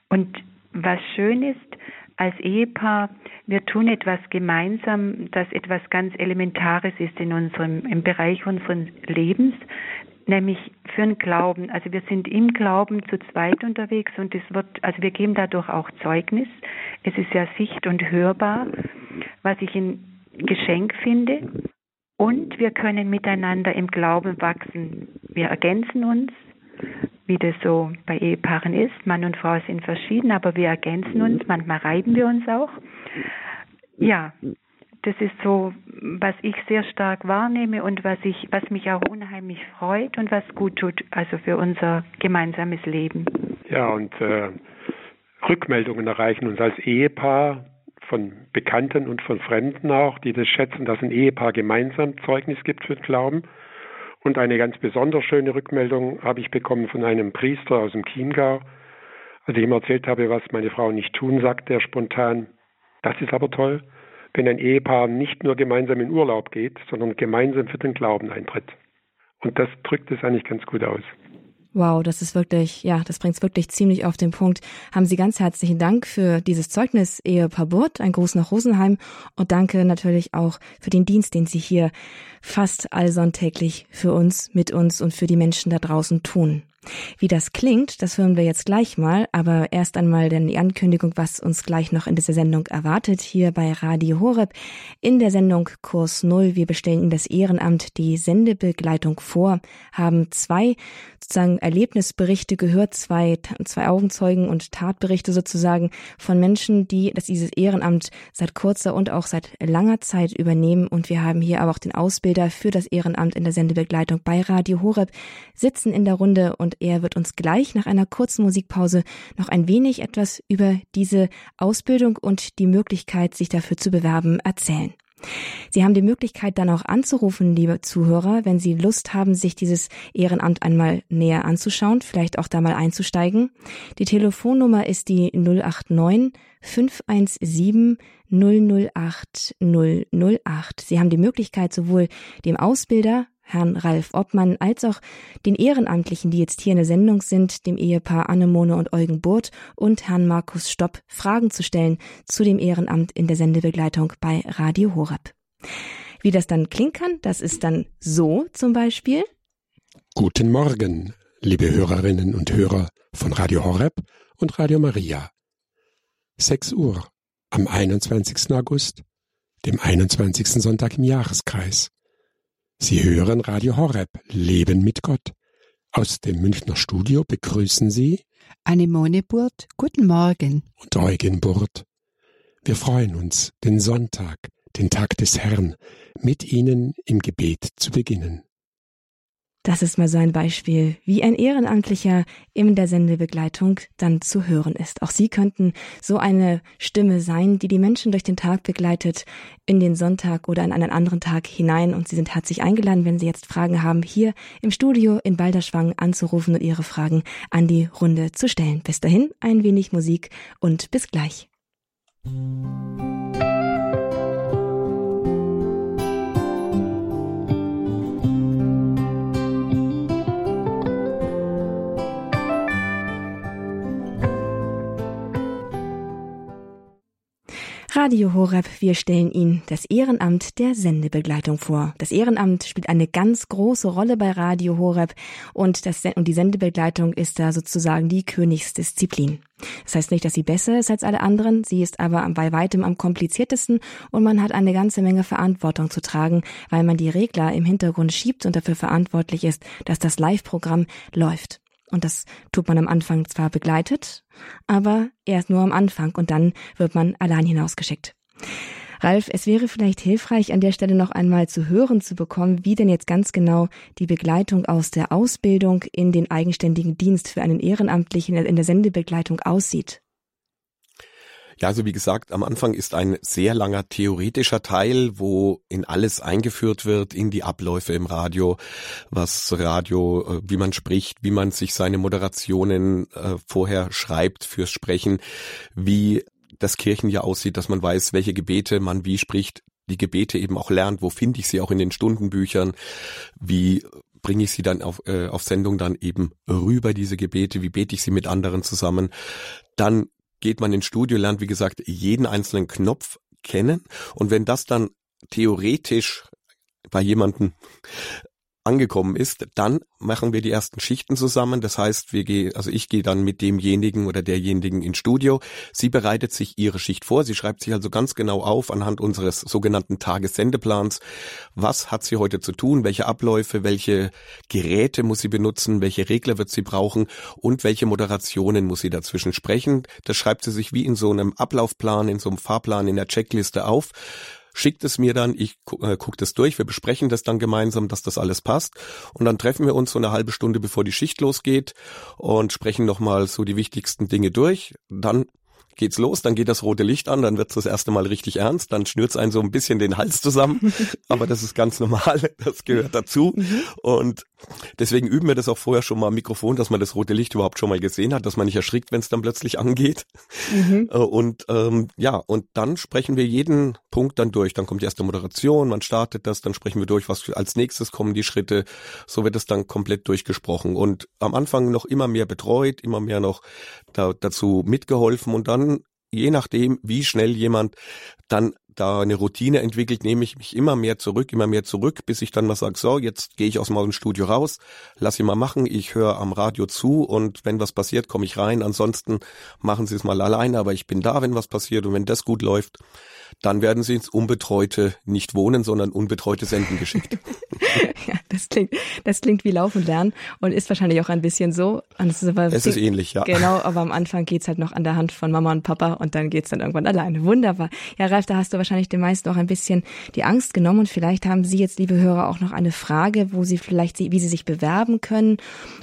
Und was schön ist, als Ehepaar, wir tun etwas gemeinsam, das etwas ganz Elementares ist in unserem, im Bereich unseres Lebens nämlich für den Glauben. Also wir sind im Glauben zu zweit unterwegs und es wird, also wir geben dadurch auch Zeugnis. Es ist ja sicht- und hörbar, was ich ein Geschenk finde. Und wir können miteinander im Glauben wachsen. Wir ergänzen uns, wie das so bei Ehepaaren ist. Mann und Frau sind verschieden, aber wir ergänzen uns. Manchmal reiben wir uns auch. Ja, das ist so, was ich sehr stark wahrnehme und was ich, was mich auch unheimlich freut und was gut tut, also für unser gemeinsames Leben. Ja, und äh, Rückmeldungen erreichen uns als Ehepaar von Bekannten und von Fremden auch, die das schätzen, dass ein Ehepaar gemeinsam Zeugnis gibt für den Glauben. Und eine ganz besonders schöne Rückmeldung habe ich bekommen von einem Priester aus dem Chiemgau. Als ich ihm erzählt habe, was meine Frau nicht tun, sagt er spontan, das ist aber toll wenn ein Ehepaar nicht nur gemeinsam in Urlaub geht, sondern gemeinsam für den Glauben eintritt. Und das drückt es eigentlich ganz gut aus. Wow, das ist wirklich, ja, das bringt es wirklich ziemlich auf den Punkt. Haben Sie ganz herzlichen Dank für dieses Zeugnis, Ehepaar Burt. Ein Gruß nach Rosenheim und danke natürlich auch für den Dienst, den Sie hier fast allsonntäglich für uns, mit uns und für die Menschen da draußen tun. Wie das klingt, das hören wir jetzt gleich mal, aber erst einmal denn die Ankündigung, was uns gleich noch in dieser Sendung erwartet, hier bei Radio Horeb. In der Sendung Kurs Null, wir bestellen Ihnen das Ehrenamt die Sendebegleitung vor, haben zwei sozusagen Erlebnisberichte gehört, zwei, zwei Augenzeugen und Tatberichte sozusagen von Menschen, die das dieses Ehrenamt seit kurzer und auch seit langer Zeit übernehmen. Und wir haben hier aber auch den Ausbilder für das Ehrenamt in der Sendebegleitung bei Radio Horeb sitzen in der Runde und er wird uns gleich nach einer kurzen Musikpause noch ein wenig etwas über diese Ausbildung und die Möglichkeit, sich dafür zu bewerben, erzählen. Sie haben die Möglichkeit dann auch anzurufen, liebe Zuhörer, wenn Sie Lust haben, sich dieses Ehrenamt einmal näher anzuschauen, vielleicht auch da mal einzusteigen. Die Telefonnummer ist die 089 517 008 008. Sie haben die Möglichkeit, sowohl dem Ausbilder Herrn Ralf Obmann als auch den Ehrenamtlichen, die jetzt hier in der Sendung sind, dem Ehepaar Annemone und Eugen Burt und Herrn Markus Stopp, Fragen zu stellen zu dem Ehrenamt in der Sendebegleitung bei Radio Horeb. Wie das dann klingen kann, das ist dann so zum Beispiel. Guten Morgen, liebe Hörerinnen und Hörer von Radio Horeb und Radio Maria. 6 Uhr am 21. August, dem 21. Sonntag im Jahreskreis. Sie hören Radio Horeb, Leben mit Gott. Aus dem Münchner Studio begrüßen Sie Anemone Burt, guten Morgen. Und Eugen Burt. Wir freuen uns, den Sonntag, den Tag des Herrn, mit Ihnen im Gebet zu beginnen. Das ist mal so ein Beispiel, wie ein Ehrenamtlicher in der Sendebegleitung dann zu hören ist. Auch Sie könnten so eine Stimme sein, die die Menschen durch den Tag begleitet, in den Sonntag oder in einen anderen Tag hinein. Und Sie sind herzlich eingeladen, wenn Sie jetzt Fragen haben, hier im Studio in Balderschwang anzurufen und Ihre Fragen an die Runde zu stellen. Bis dahin ein wenig Musik und bis gleich. Radio Horeb, wir stellen Ihnen das Ehrenamt der Sendebegleitung vor. Das Ehrenamt spielt eine ganz große Rolle bei Radio Horeb und, das, und die Sendebegleitung ist da sozusagen die Königsdisziplin. Das heißt nicht, dass sie besser ist als alle anderen, sie ist aber bei weitem am kompliziertesten und man hat eine ganze Menge Verantwortung zu tragen, weil man die Regler im Hintergrund schiebt und dafür verantwortlich ist, dass das Live-Programm läuft. Und das tut man am Anfang zwar begleitet, aber erst nur am Anfang und dann wird man allein hinausgeschickt. Ralf, es wäre vielleicht hilfreich, an der Stelle noch einmal zu hören zu bekommen, wie denn jetzt ganz genau die Begleitung aus der Ausbildung in den eigenständigen Dienst für einen Ehrenamtlichen in der Sendebegleitung aussieht. Ja, also wie gesagt, am Anfang ist ein sehr langer theoretischer Teil, wo in alles eingeführt wird, in die Abläufe im Radio, was Radio, äh, wie man spricht, wie man sich seine Moderationen äh, vorher schreibt fürs Sprechen, wie das Kirchenjahr aussieht, dass man weiß, welche Gebete man wie spricht, die Gebete eben auch lernt, wo finde ich sie auch in den Stundenbüchern, wie bringe ich sie dann auf, äh, auf Sendung dann eben rüber, diese Gebete, wie bete ich sie mit anderen zusammen. Dann geht man ins Studio, lernt wie gesagt jeden einzelnen Knopf kennen. Und wenn das dann theoretisch bei jemanden angekommen ist, dann machen wir die ersten Schichten zusammen. Das heißt, wir gehen, also ich gehe dann mit demjenigen oder derjenigen ins Studio. Sie bereitet sich ihre Schicht vor. Sie schreibt sich also ganz genau auf anhand unseres sogenannten Tagessendeplans. Was hat sie heute zu tun? Welche Abläufe? Welche Geräte muss sie benutzen? Welche Regler wird sie brauchen? Und welche Moderationen muss sie dazwischen sprechen? Das schreibt sie sich wie in so einem Ablaufplan, in so einem Fahrplan, in der Checkliste auf schickt es mir dann, ich äh, gucke das durch, wir besprechen das dann gemeinsam, dass das alles passt und dann treffen wir uns so eine halbe Stunde bevor die Schicht losgeht und sprechen nochmal so die wichtigsten Dinge durch. Dann geht's los, dann geht das rote Licht an, dann wird's das erste Mal richtig ernst, dann schnürt's einen so ein bisschen den Hals zusammen, aber das ist ganz normal, das gehört dazu mhm. und deswegen üben wir das auch vorher schon mal am Mikrofon, dass man das rote Licht überhaupt schon mal gesehen hat, dass man nicht erschrickt, wenn es dann plötzlich angeht. Mhm. Äh, und ähm, ja, und dann sprechen wir jeden Punkt dann durch, dann kommt die erste Moderation, man startet das, dann sprechen wir durch, was als nächstes kommen die Schritte, so wird es dann komplett durchgesprochen. Und am Anfang noch immer mehr betreut, immer mehr noch da, dazu mitgeholfen. Und dann je nachdem, wie schnell jemand dann da eine Routine entwickelt, nehme ich mich immer mehr zurück, immer mehr zurück, bis ich dann mal sage, so, jetzt gehe ich aus dem Studio raus, lass ihn mal machen, ich höre am Radio zu und wenn was passiert, komme ich rein. Ansonsten machen Sie es mal alleine, aber ich bin da, wenn was passiert und wenn das gut läuft, dann werden sie ins unbetreute nicht wohnen, sondern unbetreute Senden geschickt. ja, das klingt, das klingt wie Laufen lernen und ist wahrscheinlich auch ein bisschen so. es ist, aber, es ist ähnlich, ja. Genau, aber am Anfang geht's halt noch an der Hand von Mama und Papa und dann geht's dann irgendwann alleine. Wunderbar. Ja, Ralf, da hast du wahrscheinlich wahrscheinlich den meisten auch ein bisschen die Angst genommen. Und vielleicht haben Sie jetzt, liebe Hörer, auch noch eine Frage, wo Sie vielleicht, wie Sie sich bewerben können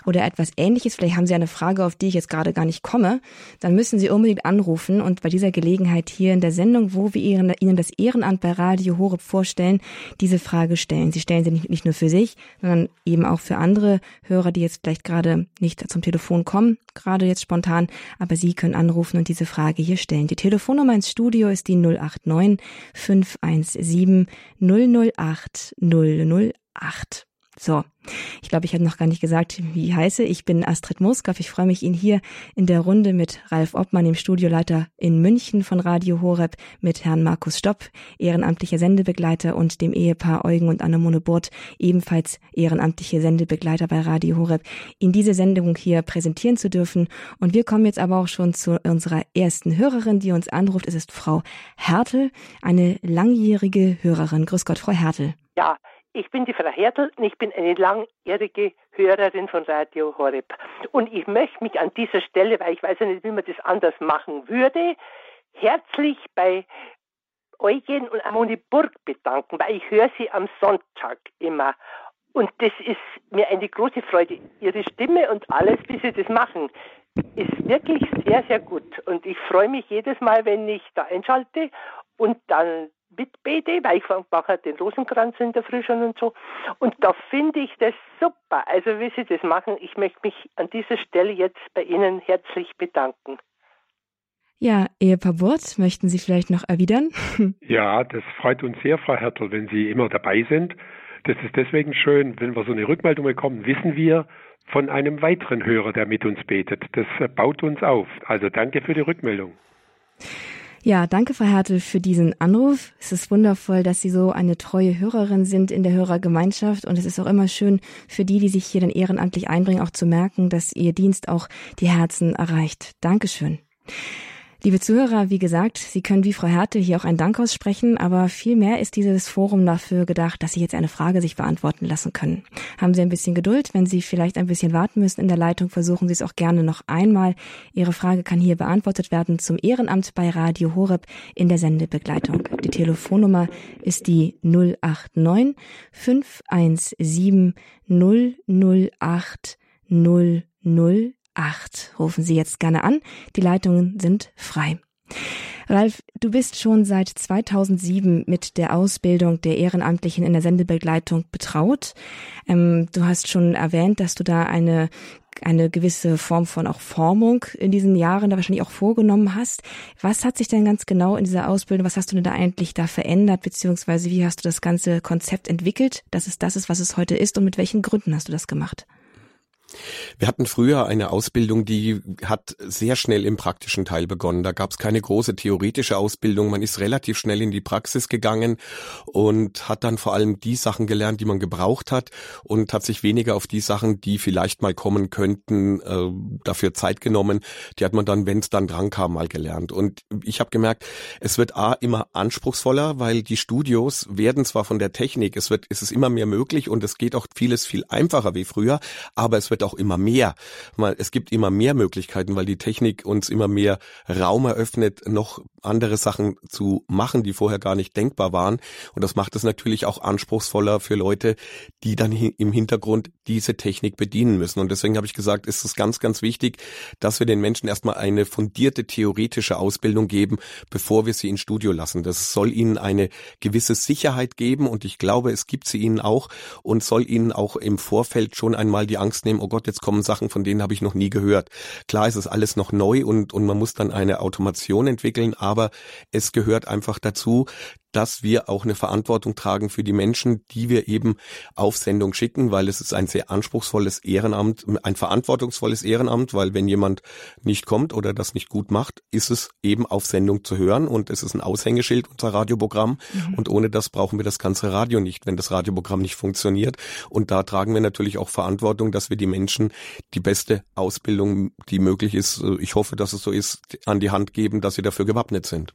oder etwas ähnliches. Vielleicht haben Sie eine Frage, auf die ich jetzt gerade gar nicht komme. Dann müssen Sie unbedingt anrufen und bei dieser Gelegenheit hier in der Sendung, wo wir Ihnen das Ehrenamt bei Radio Horeb vorstellen, diese Frage stellen. Sie stellen sie nicht, nicht nur für sich, sondern eben auch für andere Hörer, die jetzt vielleicht gerade nicht zum Telefon kommen, gerade jetzt spontan, aber Sie können anrufen und diese Frage hier stellen. Die Telefonnummer ins Studio ist die 089 517 008 008. So, ich glaube, ich habe noch gar nicht gesagt, wie ich heiße. Ich bin Astrid Moskow. Ich freue mich, Ihnen hier in der Runde mit Ralf Obmann, dem Studioleiter in München von Radio Horeb, mit Herrn Markus Stopp, ehrenamtlicher Sendebegleiter und dem Ehepaar Eugen und Annemone Burt, ebenfalls ehrenamtliche Sendebegleiter bei Radio Horeb, in diese Sendung hier präsentieren zu dürfen. Und wir kommen jetzt aber auch schon zu unserer ersten Hörerin, die uns anruft. Es ist Frau Hertel, eine langjährige Hörerin. Grüß Gott, Frau Hertel. Ja, ich bin die Frau Hertel und ich bin eine langjährige Hörerin von Radio Horeb. Und ich möchte mich an dieser Stelle, weil ich weiß ja nicht, wie man das anders machen würde, herzlich bei Eugen und Amoni Burg bedanken, weil ich höre sie am Sonntag immer. Und das ist mir eine große Freude. Ihre Stimme und alles, wie Sie das machen, ist wirklich sehr, sehr gut. Und ich freue mich jedes Mal, wenn ich da einschalte und dann mitbete, weil ich mache den Rosenkranz in der Früh schon und so. Und da finde ich das super. Also wie Sie das machen, ich möchte mich an dieser Stelle jetzt bei Ihnen herzlich bedanken. Ja, Ehepaar Burt, möchten Sie vielleicht noch erwidern? Ja, das freut uns sehr, Frau Hertel, wenn Sie immer dabei sind. Das ist deswegen schön, wenn wir so eine Rückmeldung bekommen, wissen wir von einem weiteren Hörer, der mit uns betet. Das baut uns auf. Also danke für die Rückmeldung. Ja, danke, Frau Hertel, für diesen Anruf. Es ist wundervoll, dass Sie so eine treue Hörerin sind in der Hörergemeinschaft. Und es ist auch immer schön für die, die sich hier dann ehrenamtlich einbringen, auch zu merken, dass Ihr Dienst auch die Herzen erreicht. Dankeschön. Liebe Zuhörer, wie gesagt, Sie können wie Frau Härte hier auch einen Dank aussprechen, aber vielmehr ist dieses Forum dafür gedacht, dass Sie jetzt eine Frage sich beantworten lassen können. Haben Sie ein bisschen Geduld, wenn Sie vielleicht ein bisschen warten müssen in der Leitung, versuchen Sie es auch gerne noch einmal. Ihre Frage kann hier beantwortet werden zum Ehrenamt bei Radio Horeb in der Sendebegleitung. Die Telefonnummer ist die 089 517 008 00 8. Rufen Sie jetzt gerne an. Die Leitungen sind frei. Ralf, du bist schon seit 2007 mit der Ausbildung der Ehrenamtlichen in der Sendebegleitung betraut. Ähm, du hast schon erwähnt, dass du da eine eine gewisse Form von auch Formung in diesen Jahren da wahrscheinlich auch vorgenommen hast. Was hat sich denn ganz genau in dieser Ausbildung, was hast du denn da eigentlich da verändert, beziehungsweise wie hast du das ganze Konzept entwickelt, dass es das ist, was es heute ist und mit welchen Gründen hast du das gemacht? Wir hatten früher eine Ausbildung, die hat sehr schnell im praktischen Teil begonnen. Da gab es keine große theoretische Ausbildung. Man ist relativ schnell in die Praxis gegangen und hat dann vor allem die Sachen gelernt, die man gebraucht hat und hat sich weniger auf die Sachen, die vielleicht mal kommen könnten, äh, dafür Zeit genommen. Die hat man dann, wenn es dann dran kam, mal gelernt. Und ich habe gemerkt, es wird a immer anspruchsvoller, weil die Studios werden zwar von der Technik, es wird, es ist immer mehr möglich und es geht auch vieles viel einfacher wie früher, aber es wird auch immer mehr. Es gibt immer mehr Möglichkeiten, weil die Technik uns immer mehr Raum eröffnet, noch andere Sachen zu machen, die vorher gar nicht denkbar waren. Und das macht es natürlich auch anspruchsvoller für Leute, die dann im Hintergrund diese Technik bedienen müssen. Und deswegen habe ich gesagt, ist es ganz, ganz wichtig, dass wir den Menschen erstmal eine fundierte theoretische Ausbildung geben, bevor wir sie ins Studio lassen. Das soll ihnen eine gewisse Sicherheit geben und ich glaube, es gibt sie ihnen auch und soll ihnen auch im Vorfeld schon einmal die Angst nehmen, oh Gott, jetzt kommen Sachen, von denen habe ich noch nie gehört. Klar ist es alles noch neu und, und man muss dann eine Automation entwickeln, aber es gehört einfach dazu, dass wir auch eine Verantwortung tragen für die Menschen, die wir eben auf Sendung schicken, weil es ist ein sehr anspruchsvolles Ehrenamt, ein verantwortungsvolles Ehrenamt, weil wenn jemand nicht kommt oder das nicht gut macht, ist es eben auf Sendung zu hören und es ist ein Aushängeschild unser Radioprogramm mhm. und ohne das brauchen wir das ganze Radio nicht, wenn das Radioprogramm nicht funktioniert und da tragen wir natürlich auch Verantwortung, dass wir die Menschen die beste Ausbildung, die möglich ist, ich hoffe, dass es so ist, an die Hand geben, dass sie dafür gewappnet sind.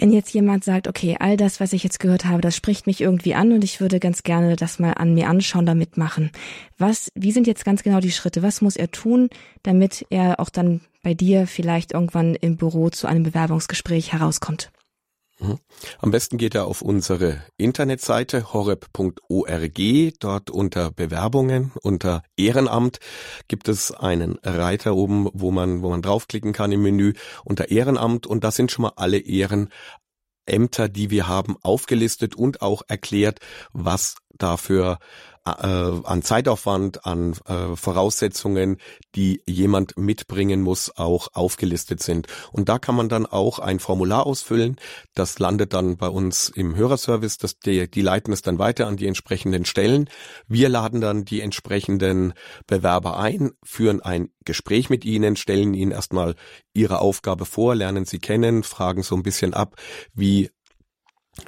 Wenn jetzt jemand sagt, okay, all das, was ich jetzt gehört habe, das spricht mich irgendwie an und ich würde ganz gerne das mal an mir anschauen, damit machen. Was, wie sind jetzt ganz genau die Schritte? Was muss er tun, damit er auch dann bei dir vielleicht irgendwann im Büro zu einem Bewerbungsgespräch herauskommt? Mhm. Am besten geht er auf unsere Internetseite horeb.org. Dort unter Bewerbungen, unter Ehrenamt gibt es einen Reiter oben, wo man, wo man draufklicken kann im Menü unter Ehrenamt und da sind schon mal alle Ehrenämter, die wir haben, aufgelistet und auch erklärt, was dafür äh, an Zeitaufwand, an äh, Voraussetzungen, die jemand mitbringen muss, auch aufgelistet sind. Und da kann man dann auch ein Formular ausfüllen. Das landet dann bei uns im Hörerservice. Das, die, die leiten es dann weiter an die entsprechenden Stellen. Wir laden dann die entsprechenden Bewerber ein, führen ein Gespräch mit ihnen, stellen ihnen erstmal ihre Aufgabe vor, lernen sie kennen, fragen so ein bisschen ab, wie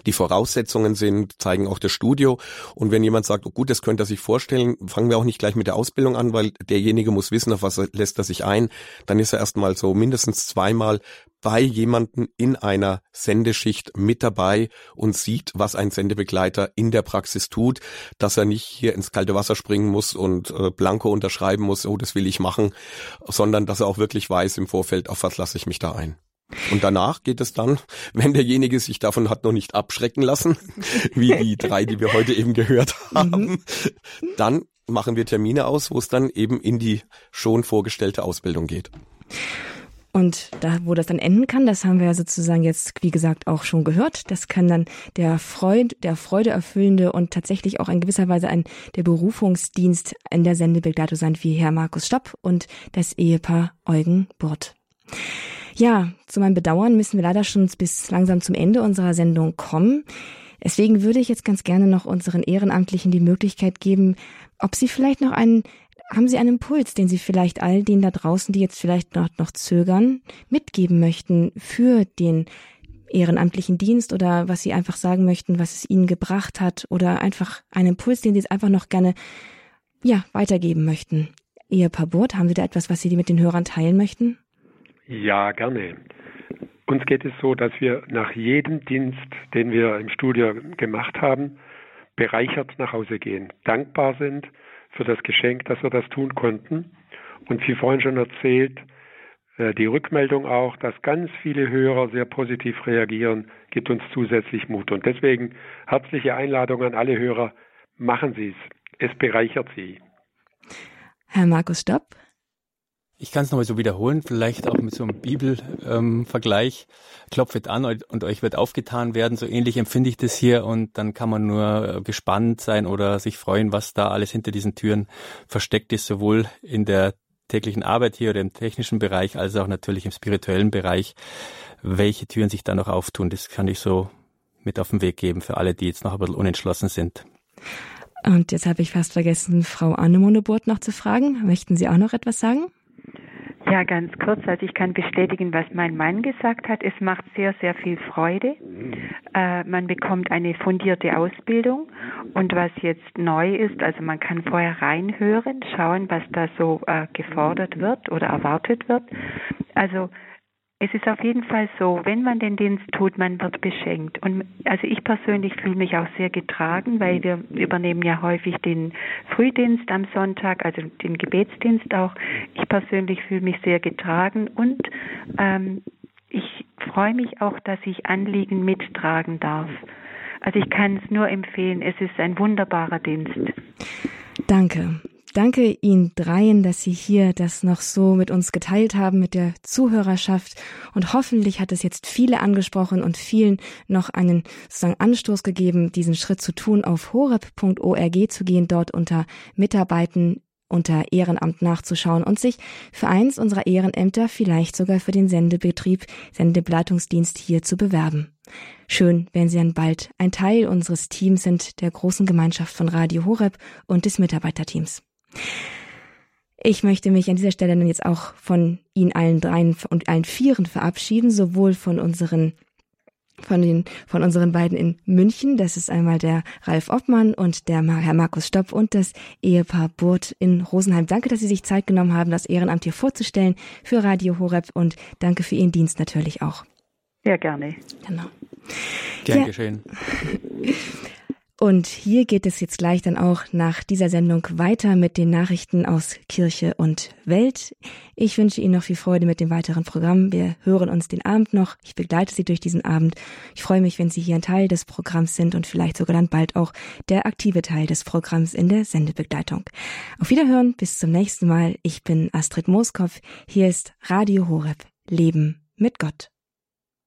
die Voraussetzungen sind, zeigen auch das Studio. Und wenn jemand sagt, oh gut, das könnte er sich vorstellen, fangen wir auch nicht gleich mit der Ausbildung an, weil derjenige muss wissen, auf was lässt er sich ein. Dann ist er erstmal so mindestens zweimal bei jemanden in einer Sendeschicht mit dabei und sieht, was ein Sendebegleiter in der Praxis tut, dass er nicht hier ins kalte Wasser springen muss und äh, blanko unterschreiben muss, oh, das will ich machen, sondern dass er auch wirklich weiß im Vorfeld, auf was lasse ich mich da ein. Und danach geht es dann, wenn derjenige sich davon hat noch nicht abschrecken lassen, wie die drei, die wir heute eben gehört haben, mhm. dann machen wir Termine aus, wo es dann eben in die schon vorgestellte Ausbildung geht. Und da, wo das dann enden kann, das haben wir ja sozusagen jetzt, wie gesagt, auch schon gehört. Das kann dann der Freud, der Freude erfüllende und tatsächlich auch in gewisser Weise ein, der Berufungsdienst in der Sendebegleitung sein, wie Herr Markus Stopp und das Ehepaar Eugen Burt. Ja, zu meinem Bedauern müssen wir leider schon bis langsam zum Ende unserer Sendung kommen. Deswegen würde ich jetzt ganz gerne noch unseren Ehrenamtlichen die Möglichkeit geben, ob sie vielleicht noch einen, haben sie einen Impuls, den sie vielleicht all denen da draußen, die jetzt vielleicht noch, noch zögern, mitgeben möchten für den ehrenamtlichen Dienst oder was sie einfach sagen möchten, was es ihnen gebracht hat oder einfach einen Impuls, den sie jetzt einfach noch gerne, ja, weitergeben möchten. Ehepaar Burt, haben Sie da etwas, was Sie mit den Hörern teilen möchten? Ja, gerne. Uns geht es so, dass wir nach jedem Dienst, den wir im Studio gemacht haben, bereichert nach Hause gehen, dankbar sind für das Geschenk, dass wir das tun konnten. Und wie vorhin schon erzählt, äh, die Rückmeldung auch, dass ganz viele Hörer sehr positiv reagieren, gibt uns zusätzlich Mut. Und deswegen herzliche Einladung an alle Hörer, machen Sie es. Es bereichert Sie. Herr Markus Stopp. Ich kann es nochmal so wiederholen, vielleicht auch mit so einem Bibelvergleich. Ähm, Klopfet an und euch wird aufgetan werden. So ähnlich empfinde ich das hier und dann kann man nur äh, gespannt sein oder sich freuen, was da alles hinter diesen Türen versteckt ist, sowohl in der täglichen Arbeit hier oder im technischen Bereich, als auch natürlich im spirituellen Bereich. Welche Türen sich da noch auftun, das kann ich so mit auf den Weg geben für alle, die jetzt noch ein bisschen unentschlossen sind. Und jetzt habe ich fast vergessen, Frau Annemone Burt noch zu fragen. Möchten Sie auch noch etwas sagen? Ja, ganz kurz. Also ich kann bestätigen, was mein Mann gesagt hat. Es macht sehr, sehr viel Freude. Äh, man bekommt eine fundierte Ausbildung. Und was jetzt neu ist, also man kann vorher reinhören, schauen, was da so äh, gefordert wird oder erwartet wird. Also es ist auf jeden Fall so, wenn man den Dienst tut, man wird beschenkt. Und also ich persönlich fühle mich auch sehr getragen, weil wir übernehmen ja häufig den Frühdienst am Sonntag, also den Gebetsdienst auch. Ich persönlich fühle mich sehr getragen und ähm, ich freue mich auch, dass ich Anliegen mittragen darf. Also ich kann es nur empfehlen, es ist ein wunderbarer Dienst. Danke danke Ihnen dreien, dass Sie hier das noch so mit uns geteilt haben, mit der Zuhörerschaft. Und hoffentlich hat es jetzt viele angesprochen und vielen noch einen sozusagen Anstoß gegeben, diesen Schritt zu tun, auf horeb.org zu gehen, dort unter Mitarbeiten unter Ehrenamt nachzuschauen und sich für eins unserer Ehrenämter, vielleicht sogar für den Sendebetrieb, Sendebleitungsdienst hier zu bewerben. Schön, wenn Sie dann bald ein Teil unseres Teams sind, der großen Gemeinschaft von Radio Horeb und des Mitarbeiterteams. Ich möchte mich an dieser Stelle dann jetzt auch von Ihnen allen dreien und allen vieren verabschieden, sowohl von unseren von den von unseren beiden in München, das ist einmal der Ralf Obmann und der Herr Markus Stopp und das Ehepaar Burt in Rosenheim. Danke, dass Sie sich Zeit genommen haben, das Ehrenamt hier vorzustellen für Radio Horeb und danke für Ihren Dienst natürlich auch. Sehr gerne. Genau. Gern ja. geschehen. Und hier geht es jetzt gleich dann auch nach dieser Sendung weiter mit den Nachrichten aus Kirche und Welt. Ich wünsche Ihnen noch viel Freude mit dem weiteren Programm. Wir hören uns den Abend noch. Ich begleite Sie durch diesen Abend. Ich freue mich, wenn Sie hier ein Teil des Programms sind und vielleicht sogar dann bald auch der aktive Teil des Programms in der Sendebegleitung. Auf Wiederhören, bis zum nächsten Mal. Ich bin Astrid Mooskopf. Hier ist Radio Horeb. Leben mit Gott.